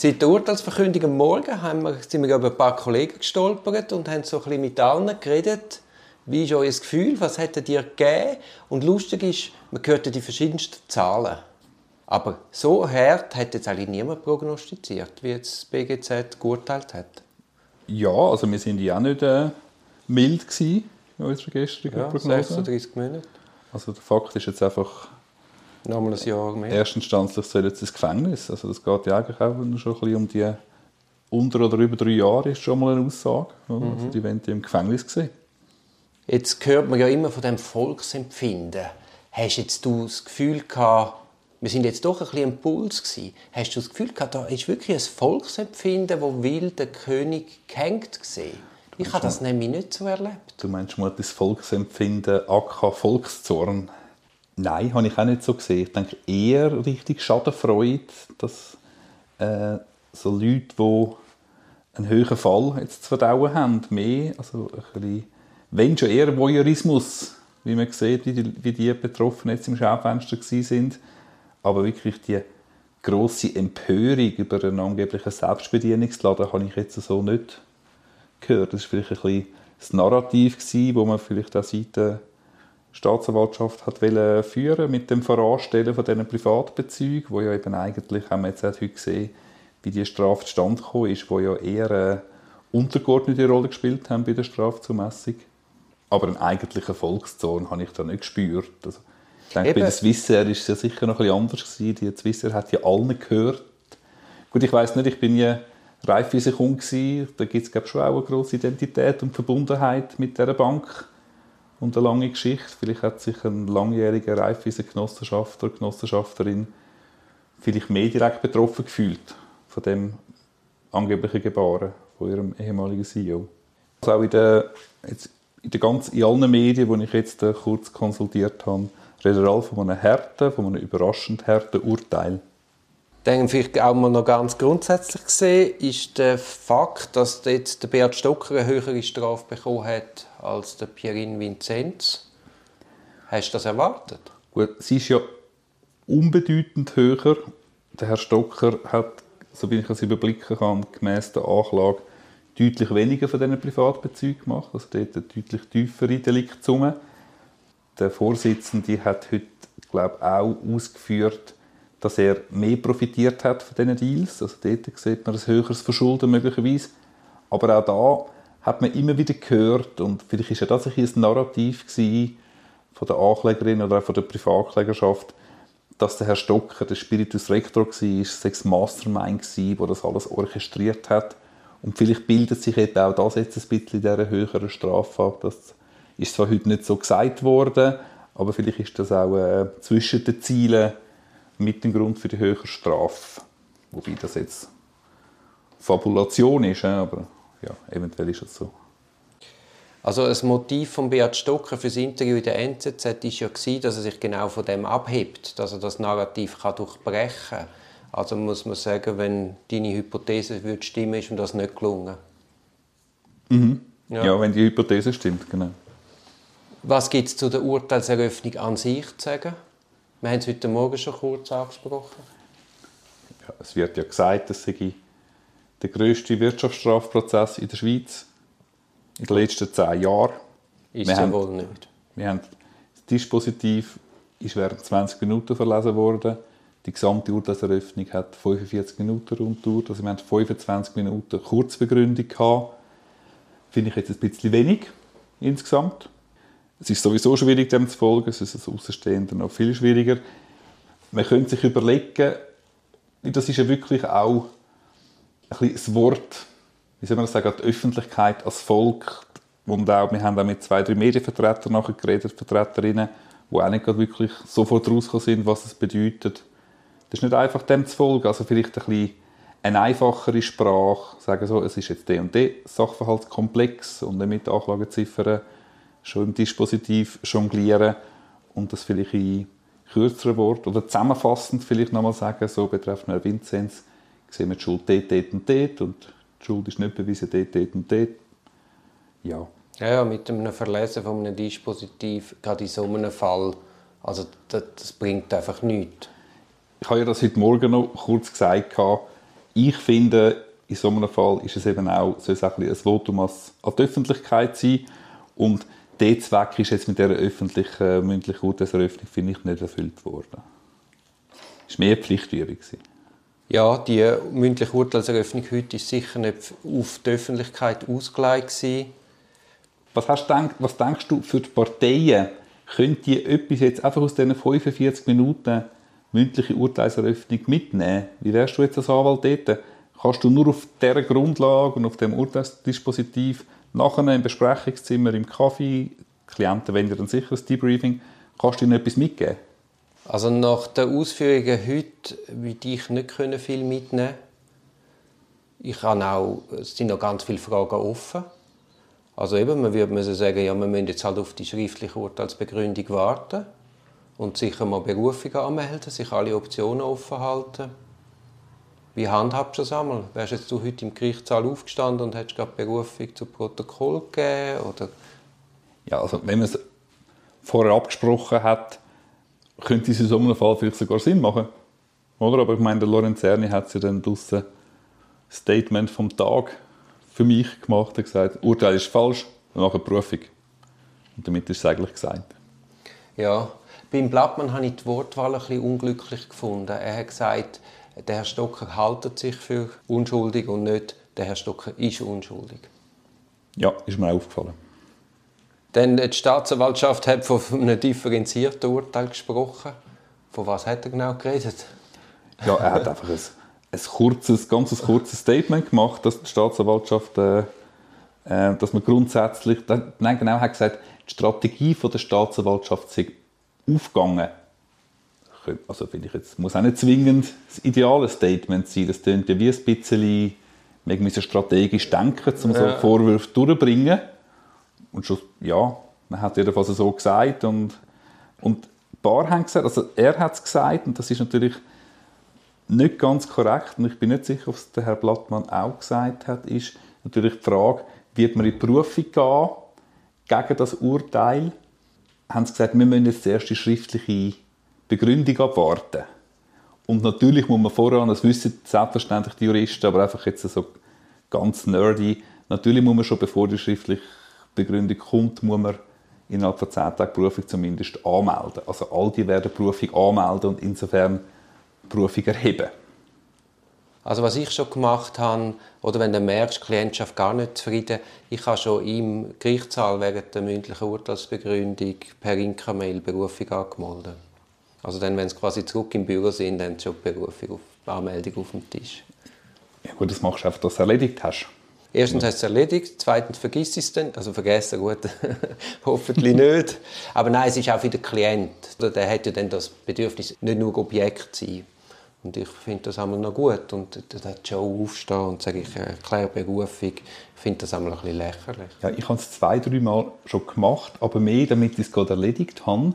Seit der Urteilsverkündung am Morgen haben wir, sind wir über ein paar Kollegen gestolpert und haben so ein bisschen mit allen geredet. Wie ist euer Gefühl? Was hättet ihr gegeben? Und lustig ist, man hört die verschiedensten Zahlen. Aber so hart hat jetzt eigentlich niemand prognostiziert, wie jetzt das BGZ geurteilt hat. Ja, also wir sind ja auch nicht äh, mild gewesen in unserer gestrigen Ja, Prognose. 36 Monate. Also der Fakt ist jetzt einfach, Nochmal ein Jahr mehr. erstinstanzlich soll jetzt ins Gefängnis. Also das geht ja eigentlich auch schon ein bisschen um die unter oder über drei Jahre ist schon mal eine Aussage. Mhm. Also die wollen die im Gefängnis sehen. Jetzt hört man ja immer von dem Volksempfinden. Hast jetzt du das Gefühl gehabt, wir sind jetzt doch ein bisschen im Puls gewesen. Hast du das Gefühl gehabt, da ist wirklich ein Volksempfinden, wo will der König gehängt gesehen? Ich habe das nämlich nicht so erlebt. Du meinst mal das Volksempfinden, AK Volkszorn? Nein, habe ich auch nicht so gesehen. Ich denke eher richtig Schadenfreude, dass äh, so Leute, die einen höheren Fall jetzt zu verdauen haben, mehr, also ein bisschen, wenn schon eher Voyeurismus, wie man sieht, wie die, wie die Betroffenen jetzt im Schaufenster sind, aber wirklich die grosse Empörung über einen angeblichen Selbstbedienungsladen habe ich jetzt so nicht gehört. Das war vielleicht ein bisschen das Narrativ, wo man vielleicht auch seit Staatsanwaltschaft hat wollen führen mit dem Voranstellen von diesen Privatbezügen, wo ja eben eigentlich, haben wir jetzt heute gesehen, wie die Strafe zustande gekommen ist, wo ja eher eine untergeordnete Rolle gespielt haben bei der Strafzumessung. Aber einen eigentlichen Volkszorn habe ich da nicht gespürt. Also, ich denke, Eben. bei der Swissair war es ja sicher noch ein bisschen anders. Gewesen. Die Swissair hat ja allen gehört. Gut, ich weiß nicht, ich bin ja Raiffeisen-Kunde gewesen. Da gibt es, glaube ich, schon auch eine grosse Identität und Verbundenheit mit dieser Bank und eine lange Geschichte. Vielleicht hat sich ein langjähriger Raiffeisen-Genossenschaftler, Genossenschafterin vielleicht mehr direkt betroffen gefühlt von dem angeblichen Gebaren von ihrem ehemaligen CEO. Also auch in, der, jetzt in, der ganz, in allen Medien, die ich jetzt äh, kurz konsultiert habe, reden alle von einem harten, von einem überraschend harten Urteil. Dann vielleicht auch mal noch ganz grundsätzlich gesehen, ist der Fakt, dass jetzt der Beat Stocker eine höhere Strafe bekommen hat als der Pierin Vinzenz. Hast du das erwartet? Gut, sie ist ja unbedeutend höher. Der Herr Stocker hat, so wie ich es überblicken kann, gemäß der Anklage deutlich weniger von diesen Privatbezügen gemacht, also dort eine deutlich tiefere Deliktsumme. Der Vorsitzende hat heute, glaube ich, auch ausgeführt, dass er mehr profitiert hat von diesen Deals. Also dort sieht man ein höheres Verschulden möglicherweise. Aber auch da hat man immer wieder gehört, und vielleicht ja das ein ein Narrativ gewesen, von der Anklägerin oder auch von der Privatklägerschaft, dass der Herr Stocker der Spiritus Rector war, sechs Mastermind war, der das alles orchestriert hat. Und vielleicht bildet sich eben auch das jetzt ein bisschen in dieser höheren Strafe ab. Das ist zwar heute nicht so gesagt worden, aber vielleicht ist das auch äh, zwischen den Zielen mit dem Grund für die höhere Strafe. Wobei das jetzt Fabulation ist, aber ja, eventuell ist es so. Also das Motiv von Beat Stocker für das Interview in der NZZ war ja, gewesen, dass er sich genau von dem abhebt, dass er das Narrativ kann durchbrechen kann. Also muss man sagen, wenn deine Hypothese würde stimmen, ist ihm das nicht gelungen. Ja. ja, wenn die Hypothese stimmt, genau. Was gibt es zu der Urteilseröffnung an sich zu sagen? Wir haben es heute Morgen schon kurz angesprochen. Ja, es wird ja gesagt, das sei der grösste Wirtschaftsstrafprozess in der Schweiz in den letzten zehn Jahren. Ist Wir haben- wohl nicht. Wir haben das Dispositiv ist während 20 Minuten verlesen worden. Die gesamte Urteilseröffnung hat 45 Minuten rund gedauert. Also wir haben 25 Minuten Kurzbegründung gehabt. Finde ich jetzt ein bisschen wenig insgesamt. Es ist sowieso schwierig, dem zu folgen. Es ist als Außenstehender noch viel schwieriger. Man könnte sich überlegen, das ist ja wirklich auch ein bisschen das Wort, wie soll man das sagen, die Öffentlichkeit, als Volk. Und auch, wir haben auch mit zwei, drei Medienvertretern nachher geredet, Vertreterinnen, die auch nicht wirklich sofort rausgekommen sind, was es bedeutet. Das ist nicht einfach dem zu folgen, also vielleicht ein bisschen eine einfachere Sprache, sagen so, es ist jetzt der Sachverhaltskomplex und dann mit den Anklageziffern schon im Dispositiv jonglieren und das vielleicht in kürzeren Worten oder zusammenfassend vielleicht nochmal sagen, so betreffend Herrn Vinzenz, sehen wir die Schuld dort, dort und dort und die Schuld ist nicht bewiesen dort, dort und dort. Ja, Ja, ja, mit einem Verlesen von einem Dispositiv, gerade in so einem Fall, also das, das bringt einfach nichts. ich habe ja das heute Morgen noch kurz gesagt. ich finde, in so einem Fall ist es eben auch, soll es auch ein, ein Votum an die Öffentlichkeit sein. Und der Zweck ist jetzt mit dieser öffentlichen, mündlichen Urteilseröffnung, finde ich, nicht erfüllt worden. Es war mehr Pflichtübung. Ja, die mündliche Urteilseröffnung heute ist sicher nicht auf die Öffentlichkeit ausgelegt gewesen. Was, hast du gedacht, was denkst du für die Parteien? Können die etwas jetzt einfach aus diesen 45 Minuten mündliche Urteilseröffnung mitnehmen? Wie wärst du jetzt als Anwalt dort? Kannst du nur auf dieser Grundlage und auf dem Urteilsdispositiv nachher im Besprechungszimmer, im Kaffee, Klienten wenn dann sicher ein Debriefing, kannst du ihnen etwas mitgeben? Also nach den Ausführungen heute würde ich nicht viel mitnehmen Ich habe auch, es sind noch ganz viele Fragen offen. Also eben, man würde sagen, ja, wir müssen jetzt halt auf die schriftliche Urteilsbegründung warten und sicher mal Berufung anmelden, sich alle Optionen offen halten. Wie handhabst du das einmal? Wärst jetzt du heute im Gerichtssaal aufgestanden und hättest gerade Berufung zu Protokoll gegeben? Oder? Ja, also wenn man es vorher abgesprochen hat, könnte es in so einem Fall vielleicht sogar Sinn machen. Oder? Aber ich meine, der Lorenzerni hat ja dann draussen Statement vom Tag für mich gemacht und gesagt, Urteil ist falsch, nachher Prüfung. Und damit ist es eigentlich gesagt. Ja, beim Blattmann habe ich die Wortwahl ein bisschen unglücklich gefunden. Er hat gesagt, der Herr Stocker haltet sich für unschuldig und nicht, der Herr Stocker ist unschuldig. Ja, ist mir aufgefallen. Denn die Staatsanwaltschaft hat von einem differenzierten Urteil gesprochen. Von was hat er genau geredet? Ja, er hat einfach ein ein kurzes, ganz kurzes Statement gemacht, dass die Staatsanwaltschaft, äh, äh, dass man grundsätzlich, nein, genau, hat gesagt, die Strategie von der Staatsanwaltschaft sei aufgegangen. Also finde ich jetzt, muss auch nicht zwingend das ideale Statement sein. Das klingt ja wie ein bisschen, wir müssen strategisch denken, um so Vorwürfe durchzubringen. Und schon, ja, man hat jedenfalls so gesagt und, und ein paar haben gesagt, also er hat es gesagt und das ist natürlich nicht ganz korrekt, und ich bin nicht sicher, ob es der Herr Blattmann auch gesagt hat, ist natürlich die Frage, wird man in die Berufung gehen gegen das Urteil? Haben sie gesagt, wir müssen jetzt zuerst die schriftliche Begründung abwarten. Und natürlich muss man voran, das wissen selbstverständlich die Juristen, aber einfach jetzt so ganz nerdy, natürlich muss man schon, bevor die schriftliche Begründung kommt, muss man innerhalb von 10 Tagen Berufung zumindest anmelden. Also all die werden Berufung anmelden und insofern Berufung erheben. Also was ich schon gemacht habe, oder wenn du merkst, die Klientschaft gar nicht zufrieden, ich habe schon im Gerichtssaal während der mündlichen Urteilsbegründung per Inka-Mail Berufung angemeldet. Also dann, wenn sie quasi zurück im Büro sind, dann schon die Berufung auf, Anmeldung auf dem Tisch. Ja gut, das machst du einfach, dass du es erledigt hast. Erstens hast du es erledigt, zweitens vergisst es dann. Also vergessen, gut, hoffentlich nicht. Aber nein, es ist auch für den Klient. Der hat ja dann das Bedürfnis, nicht nur Objekt zu sein. Und ich finde das einmal noch gut. Und dann Joe aufstehen und sagen, ich erkläre Berufung. Ich finde das einmal ein bisschen lächerlich. Ja, ich habe es zwei, drei Mal schon gemacht, aber mehr, damit ich es gerade erledigt habe.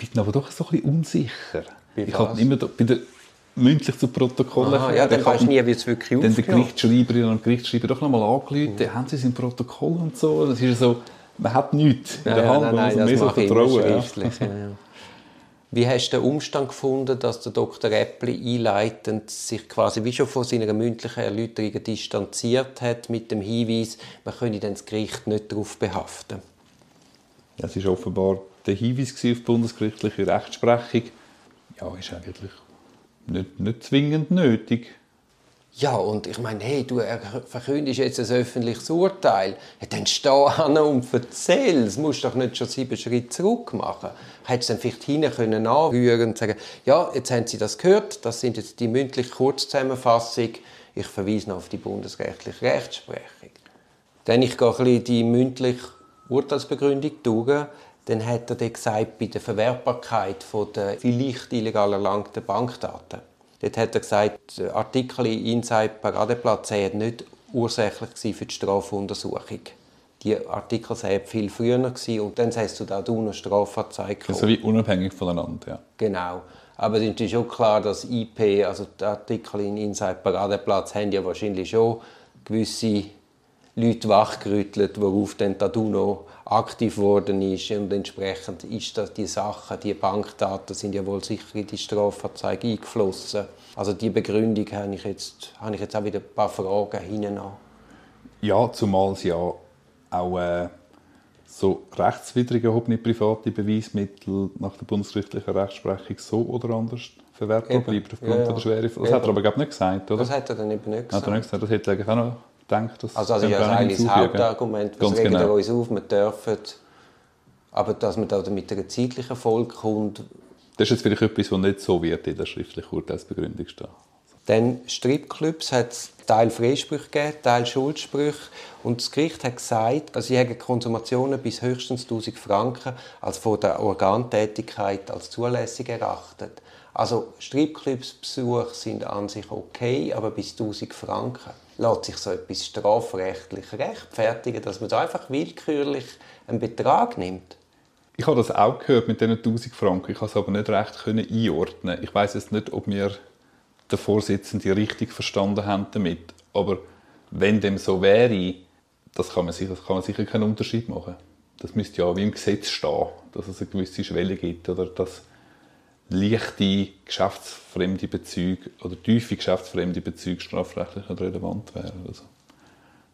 Ich bin aber doch so ein bisschen unsicher. Bei ich habe immer bei der mündlich zu Protokoll Aha, Ja, dann weißt du nie, wie es wirklich Dann der Gerichtsschreiberin und Gerichtsschreiber doch noch mal angerufen, mhm. haben sie sein Protokoll und so. Das ist so, man hat nichts in der ja, Hand, nein, nein, man muss mehr so vertrauen. Ja. Ja, wie hast du den Umstand gefunden, dass der Dr. Äppli einleitend sich quasi wie schon von seiner mündlichen Erläuterung distanziert hat mit dem Hinweis, man könne das Gericht nicht darauf behaften? Das ist offenbar der Hinweis auf die bundesgerichtliche Rechtsprechung. Ja, ist eigentlich nicht, nicht zwingend nötig. Ja, und ich meine, hey, du verkündest jetzt ein öffentliches Urteil. Ja, dann steh an und erzähl. Das musst doch nicht schon sieben Schritte zurück machen. Hättest du dann vielleicht hinten können anrühren und sagen, ja, jetzt haben Sie das gehört, das sind jetzt die mündliche Kurzzusammenfassung. Ich verweise noch auf die bundesrechtliche Rechtsprechung. Dann ich gehe bisschen die mündliche Urteilsbegründung durch. Dann hat er dann gesagt, bei der Verwertbarkeit der vielleicht illegal erlangten Bankdaten Dort hat er gesagt, Artikel in Inside Paradeplatz seien nicht ursächlich für die Strafuntersuchung. Die Artikel seien viel früher gewesen, und dann hast du da noch Strafanzeige Also wie unabhängig voneinander, ja. Genau. Aber es ist schon klar, dass IP, also die Artikel in Inside Paradeplatz, haben ja wahrscheinlich schon gewisse Leute wachgerüttelt, worauf dann Taduno aktiv geworden ist und entsprechend ist das die Sache, die Bankdaten sind ja wohl sicher in die Strafanzeige eingeflossen. Also die Begründung habe ich jetzt, habe ich jetzt auch wieder ein paar Fragen hinten Ja, zumal es ja auch äh, so rechtswidrig erhobene private Beweismittel nach der bundesgerichtlichen Rechtsprechung so oder anders verwertbar bleiben aufgrund ja, ja. der Schwere. Das Eben. hat er aber glaube nicht gesagt, oder? Das hat er dann eben nicht gesagt. Hat er nicht gesagt. Das hätte er auch noch gedacht. Dass also, also das ist eigentlich das Hauptargument, was regen genau. uns auf, wir dürfen, aber dass man da mit einer zeitlichen Folge kommt. Das ist jetzt vielleicht etwas, was nicht so wird in der schriftlichen Urteilsbegründung stehen. Dann Stripclubs hat es Teil Freisprüche gegeben, Teil Schuldsprüche. Und das Gericht hat gesagt, dass sie Konsumationen bis höchstens 1000 Franken als von der Organtätigkeit als zulässig erachtet. Also Stripclubs-Besuche sind an sich okay, aber bis 1000 Franken lässt sich so etwas strafrechtlich rechtfertigen, dass man da einfach willkürlich einen Betrag nimmt. Ich habe das auch gehört mit diesen 1000 Franken. Ich konnte es aber nicht recht einordnen. Ich weiß jetzt nicht, ob mir der Vorsitzende richtig verstanden haben damit. Aber wenn dem so wäre, das kann man sicher, das kann man sicher keinen Unterschied machen. Das müsste ja wie im Gesetz stehen, dass es eine gewisse Schwelle gibt oder dass leichte geschäftsfremde Bezüge oder tiefe geschäftsfremde Bezüge strafrechtlich nicht relevant wären. Also,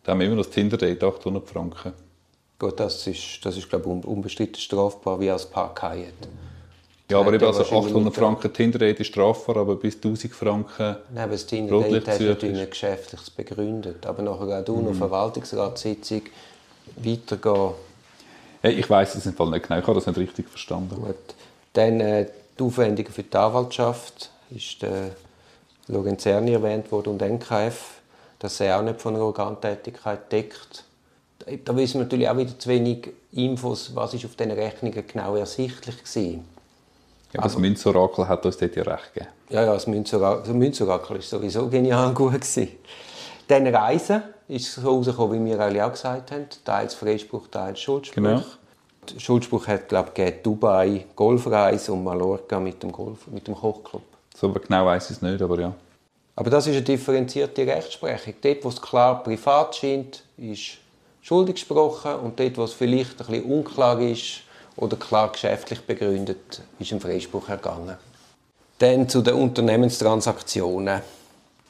da haben wir immer noch das Tinder-Date 800 Franken. Gut, das ist, das ist glaube ich, unbestritten strafbar wie als Parkhaie. Ja, aber eben also 800 Franken Tinder-Date ist strafbar, aber bis 1000 Franken Nein, aber das Tinder-Date hast du natürlich geschäftlich begründet. Aber nachher auch du mhm. noch Verwaltungsratssitzung weitergehen. Ja, ich weiß es im Fall nicht genau, ich habe das nicht richtig verstanden. Gut. Dann äh, die Aufwendungen für die Anwaltschaft ist der Lorenzerni erwähnt worden und NKF, dass er auch nicht von einer Organtätigkeit deckt. Da wissen wir natürlich auch wieder zu wenig Infos, was ist auf diesen Rechnungen genau ersichtlich war. Ja, das Münzorakel hat uns dort ja recht gegeben. Ja, ja das Münzorakel, war sowieso genial gut. Gewesen. Dann Reisen ist so rausgekommen, wie wir alle auch gesagt haben. Teils Freispruch, teils Schuldspruch. Genau. Der Schuldspruch hat, glaube ich, Dubai, Golfreise und Mallorca mit dem, Golf, mit dem Kochclub. So genau weiß ich es nicht, aber ja. Aber das ist eine differenzierte Rechtsprechung. Dort, wo es klar privat scheint, ist schuldig gesprochen und dort, wo es vielleicht ein bisschen unklar ist, oder klar geschäftlich begründet, ist ein Freispruch ergangen. Dann zu den Unternehmenstransaktionen.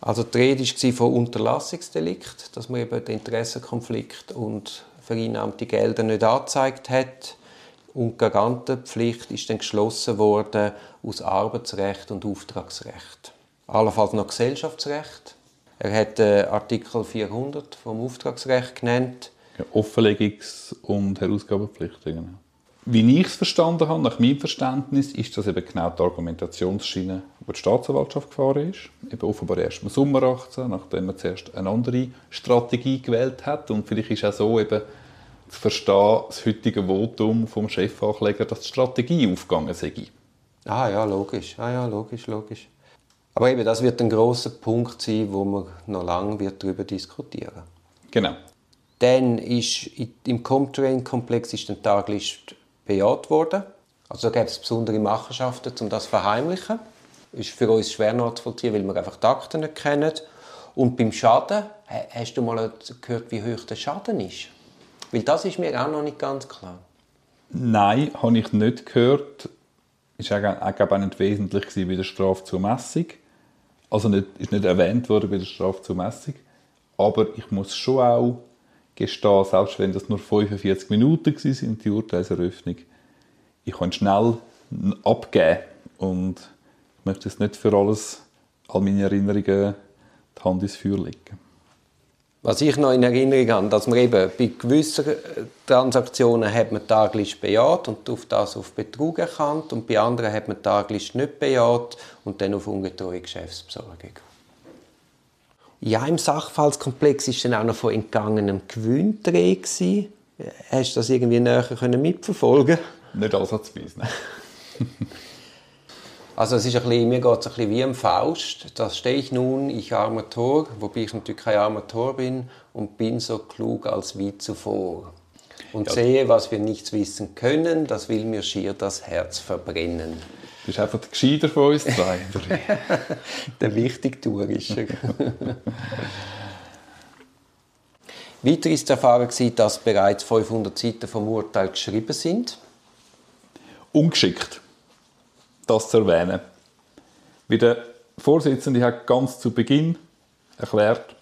Also die Rede war von Unterlassungsdelikt, dass man eben den Interessenkonflikt und vereinnahmte Gelder nicht angezeigt hat. Und die Garantenpflicht ist dann geschlossen worden aus Arbeitsrecht und Auftragsrecht. Allenfalls noch Gesellschaftsrecht. Er hat äh, Artikel 400 vom Auftragsrecht genannt. Ja, Offenlegungs- und Herausgabepflichten. Genau. Wie ich es verstanden habe, nach meinem Verständnis, ist das eben genau die Argumentationsschiene, die die Staatsanwaltschaft gefahren ist. Eben offenbar erst im Sommer 18, nachdem man zuerst eine andere Strategie gewählt hat. Und vielleicht ist auch so eben zu verstehen, das heutige Votum vom Chefankläger, dass die Strategie aufgegangen sei. Ah ja, logisch. Ah ja, logisch, logisch. Aber eben, das wird ein großer Punkt sein, wo man noch lange wird darüber diskutieren. Genau. Dann ist im Comtrain-Komplex ist dann Taglist bejaht worden. Also da gibt es besondere Machenschaften, um das zu verheimlichen. Ist für uns schwer nachzuvollziehen, weil wir einfach die Akten nicht kennen. Und beim Schaden, hast du mal gehört, wie hoch der Schaden ist? Weil das ist mir auch noch nicht ganz klar. Nein, habe ich nicht gehört. Ist auch, auch nicht wesentlich bei der Strafzumessung. Also nicht, ist nicht erwähnt worden bei der Strafzumessung. Aber ich muss schon auch gestehen, selbst wenn das nur 45 Minuten waren, die Urteilseröffnung, ich kann schnell abgeben und ich möchte jetzt nicht für alles, all meine Erinnerungen, die Hand ins Feuer legen. Was ich noch in Erinnerung habe, dass man eben bei gewissen Transaktionen hat man die Tagliste bejaht und auf das auf Betrug erkannt und bei anderen hat man die Tagliste nicht bejaht und dann auf ungetreue Geschäftsbesorgung. Ja, im Sachverhaltskomplex ist dann auch noch von entgangenem Gewinn die Rede. Hast du das irgendwie näher mitverfolgen Nicht ansatzweise, nein. Also es ist ein bisschen, mir geht es ein bisschen wie im Faust. Da stehe ich nun, ich armer Tor, wobei ich natürlich kein armer Tor bin, und bin so klug als wie zuvor. Und ja. sehe, was wir nichts wissen können, das will mir schier das Herz verbrennen. Du bist einfach der Gescheiter von uns zwei. der Wichtigtuer ist er. Weiter ist zu erfahren, dass bereits 500 Seiten vom Urteil geschrieben sind. Ungeschickt, das zu erwähnen. Wie der Vorsitzende hat ganz zu Beginn erklärt,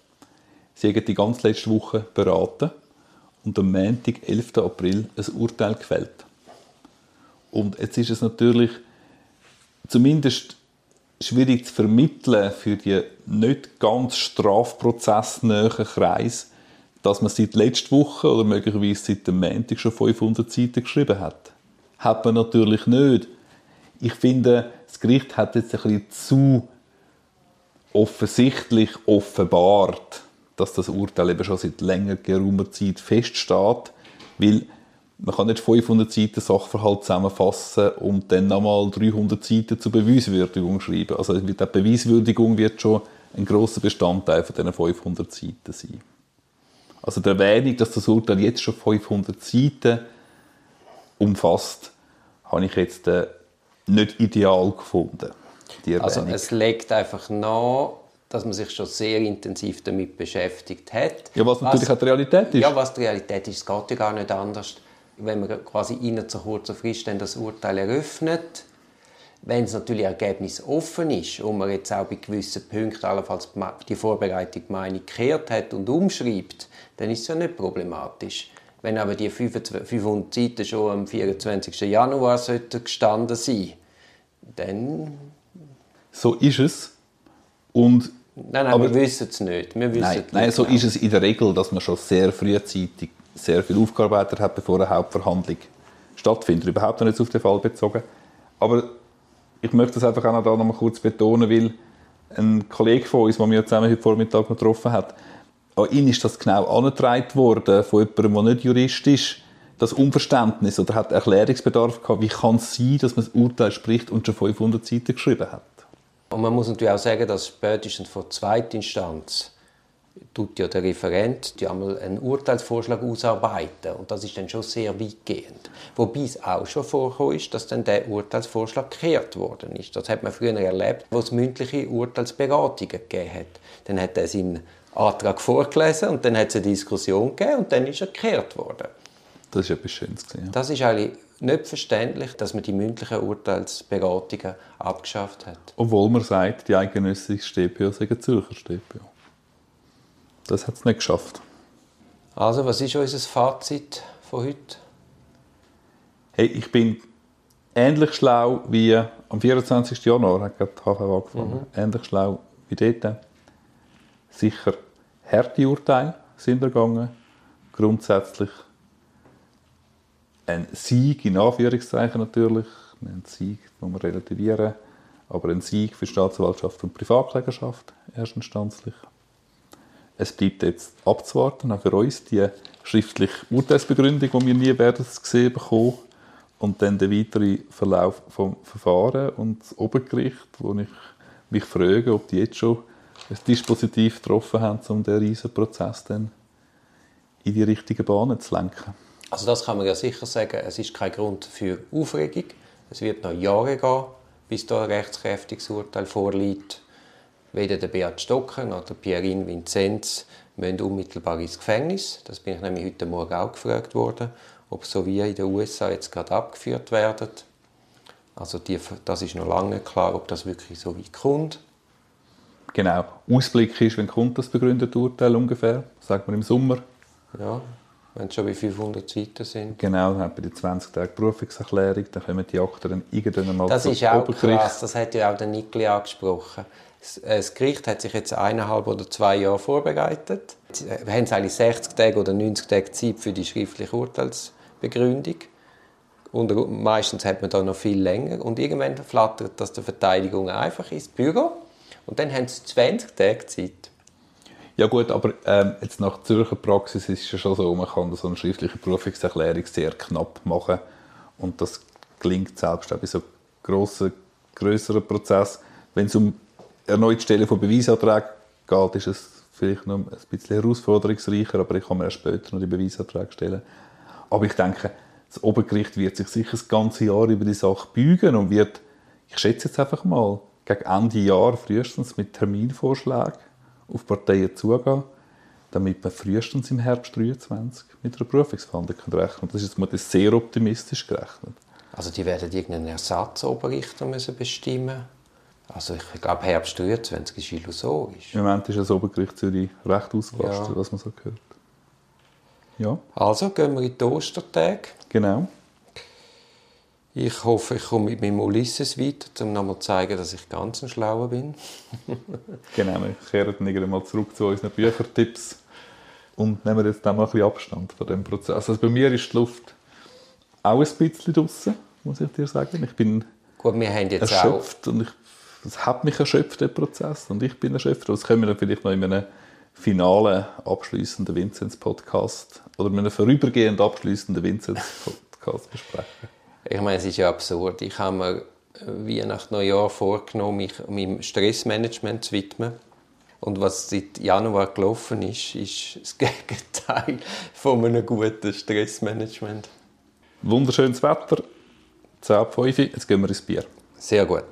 sie haben die ganze letzte Woche beraten und am Montag, 11. April, ein Urteil gefällt. Und jetzt ist es natürlich zumindest schwierig zu vermitteln für die nicht ganz strafprozessnähen Kreis, dass man seit letzter Woche oder möglicherweise seit dem Montag schon 500 Seiten geschrieben hat. Hat man natürlich nicht. Ich finde, das Gericht hat jetzt ein bisschen zu offensichtlich offenbart, dass das Urteil eben schon seit längerer geraumer Zeit feststeht, weil man kann nicht 500 Seiten Sachverhalt zusammenfassen und dann nochmal 300 Seiten zur Beweiswürdigung schreiben. Also die Beweiswürdigung wird schon ein großer Bestandteil von diesen 500 Seiten sein. Also der Erwähnung, dass das Urteil jetzt schon 500 Seiten umfasst, habe ich jetzt äh, nicht ideal gefunden. Also es legt einfach nach, dass man sich schon sehr intensiv damit beschäftigt hat. Ja, was natürlich was, auch die Realität ist. Ja, was die Realität ist, es geht ja gar nicht anders wenn man quasi innerhalb so kurzer Frist dann das Urteil eröffnet, wenn es natürlich ergebnisoffen ist und man jetzt auch bei gewissen Punkten allenfalls die Vorbereitung Meinung gekehrt hat und umschreibt, dann ist es ja nicht problematisch. Wenn aber die 500 Seiten schon am 24. Januar gestanden sein dann... So ist es. Und Nein, nein, aber, wir wissen es nicht. Wir wissen nein, nein, so genau. ist es in der Regel, dass man schon sehr frühzeitig sehr viel aufgearbeitet hat, bevor eine Hauptverhandlung stattfindet. Überhaupt noch nicht auf den Fall bezogen. Aber ich möchte das einfach auch noch, da noch mal kurz betonen, weil ein Kollege von uns, den wir zusammen heute Vormittag noch getroffen hat, an ihn ist das genau angetragen worden von jemandem, der nicht Jurist ist, das Unverständnis oder hat Erklärungsbedarf gehabt, wie kann es sein, dass man das Urteil spricht und schon 500 Seiten geschrieben hat. Und man muss natürlich auch sagen, dass spätestens vor Zweitinstanz tut ja der Referent die einmal einen Urteilsvorschlag ausarbeiten und das ist dann schon sehr weitgehend. Wobei es auch schon vorgekommen ist, dass dann der Urteilsvorschlag gekehrt worden ist. Das hat man früher erlebt, wo es mündliche Urteilsberatungen gegeben hat. Dann hat er seinen Antrag vorgelesen und dann hat es eine Diskussion gegeben und dann ist er gekehrt worden. Das ist etwas Schönes. Ja. Das ist eigentlich nicht verständlich, dass man die mündlichen Urteilsberatungen abgeschafft hat. Obwohl man sagt, die eidgenössische StPO sei Zürcher StPO. Das hat es nicht geschafft. Also, was ist unser Fazit von heute? Hey, ich bin ähnlich schlau wie am 24. Januar hat die HV angefangen. Mhm. Ähnlich schlau wie dort. Sicher harte Urteile sind ergangen. Grundsätzlich ein Sieg, in Anführungszeichen natürlich. Ein Sieg, den wir relativieren. Aber ein Sieg für Staatsanwaltschaft und Privatklägerschaft, erstinstanzlich. Es bleibt jetzt abzuwarten, auch für uns, die schriftliche Urteilsbegründung, die wir nie werden sehen bekommen und dann der weitere Verlauf vom Verfahren und das Obergericht, wo ich mich frage, ob die jetzt schon ein Dispositiv getroffen haben, um den riesen Prozess dann in die richtigen Bahnen zu lenken. Also das kann man ja sicher sagen, es ist kein Grund für Aufregung. Es wird noch Jahre gehen, bis da ein rechtskräftiges Urteil vorliegt. Weder der Beat Stocker noch der Pierin Vinzenz müssen unmittelbar ins Gefängnis. Das bin ich nämlich heute Morgen auch gefragt worden, ob so wie in den USA jetzt gerade abgeführt werden. Also die, das ist noch lange nicht klar, ob das wirklich so weit kommt. Genau. Ausblick ist, wenn kommt das begründete Urteil ungefähr? Sagt man im Sommer? Ja, wenn es schon bei 500 Seiten sind. Genau, dann hat man die 20 Tage Berufungserklärung, dann kommen die Akten dann irgendwann mal Das ist auch krass, das hat ja auch der Nikli angesprochen. Äh, das Gericht hat sich jetzt eineinhalb oder zwei Jahre vorbereitet. Wir haben eigentlich 60 Tage oder 90 Tage Zeit für die schriftliche Urteilsbegründung. Und meistens hat man da noch viel länger. Und irgendwann flattert das der Verteidigung einfach ins Büro. Und dann haben sie 20 Tage Zeit. Ja gut, aber ähm, jetzt nach Zürcher Praxis ist es ja schon so, man kann so eine schriftliche Berufungserklärung sehr knapp machen. Und das gelingt selbst auch bei so grossen, grösseren Prozessen. Wenn es um erneut Stellen von Beweisanträgen geht, ist es vielleicht noch ein bisschen herausforderungsreicher, aber ich kann mir erst später noch die Beweisanträge stellen. Aber ich denke, das Obergericht wird sich sicher das ganze Jahr über die Sache bügen und wird, ich schätze jetzt einfach mal, gegen Ende Jahr frühestens mit Terminvorschlägen auf Parteien zugehen. damit man frühestens im Herbst 23 mit einer Prüfungsverhandlung rechnen kann. Das ist jetzt sehr optimistisch gerechnet. Also die werden irgendeinen Ersatzoberrichter müssen bestimmen Also ich glaube, Herbst 23 ist illusorisch. Im Moment ist das Obergericht Zürich recht ausgelastet, ja. was man so hört. Ja. Also gehen wir in die Ostertage. Genau. Ich hoffe, ich komme mit meinem Ulysses weiter, um nochmal zu zeigen, dass ich ganz ein Schlauer bin. genau, wir kehren dann mal zurück zu unseren Büchertipps und nehmen jetzt dann mal ein bisschen Abstand von dem Prozess. Also bei mir ist die Luft auch ein bisschen draußen, muss ich dir sagen. Ich bin Gut, wir haben jetzt erschöpft auch... und ich, es hat mich erschöpft, der Prozess, und ich bin erschöpft. Das können wir dann vielleicht noch in einem finalen, abschließenden Vinzenz-Podcast oder in einem vorübergehend abschließenden Vinzenz-Podcast besprechen. Ich meine, es ist ja absurd. Ich habe mir wie nach Neujahr vorgenommen, mich meinem Stressmanagement zu widmen. Und was seit Januar gelaufen ist, ist das Gegenteil von einem guten Stressmanagement. Wunderschönes Wetter, 10 ab 5 jetzt gehen wir ins Bier. Sehr gut.